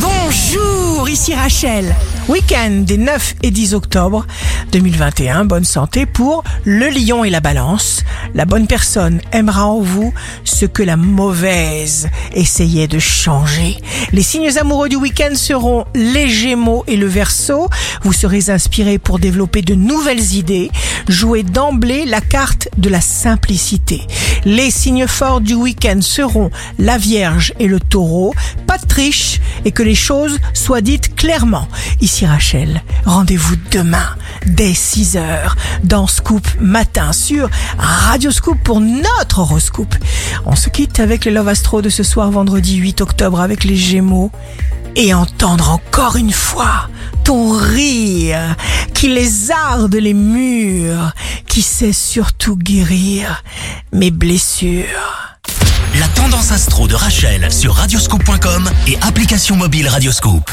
Bonjour, ici Rachel. Week-end des 9 et 10 octobre 2021. Bonne santé pour le lion et la balance. La bonne personne aimera en vous ce que la mauvaise essayait de changer. Les signes amoureux du week-end seront les gémeaux et le verso. Vous serez inspiré pour développer de nouvelles idées. Jouez d'emblée la carte de la simplicité. Les signes forts du week-end seront la vierge et le taureau. Pas de triche et que les choses soient dites clairement. Ici Rachel, rendez-vous demain dès 6h dans Scoop Matin sur Radio Scoop pour notre horoscope. On se quitte avec le Love Astro de ce soir vendredi 8 octobre avec les Gémeaux et entendre encore une fois ton rire qui lézarde les murs, qui sait surtout guérir mes blessures. La tendance astro de Rachel sur radioscope.com et application mobile Radioscope.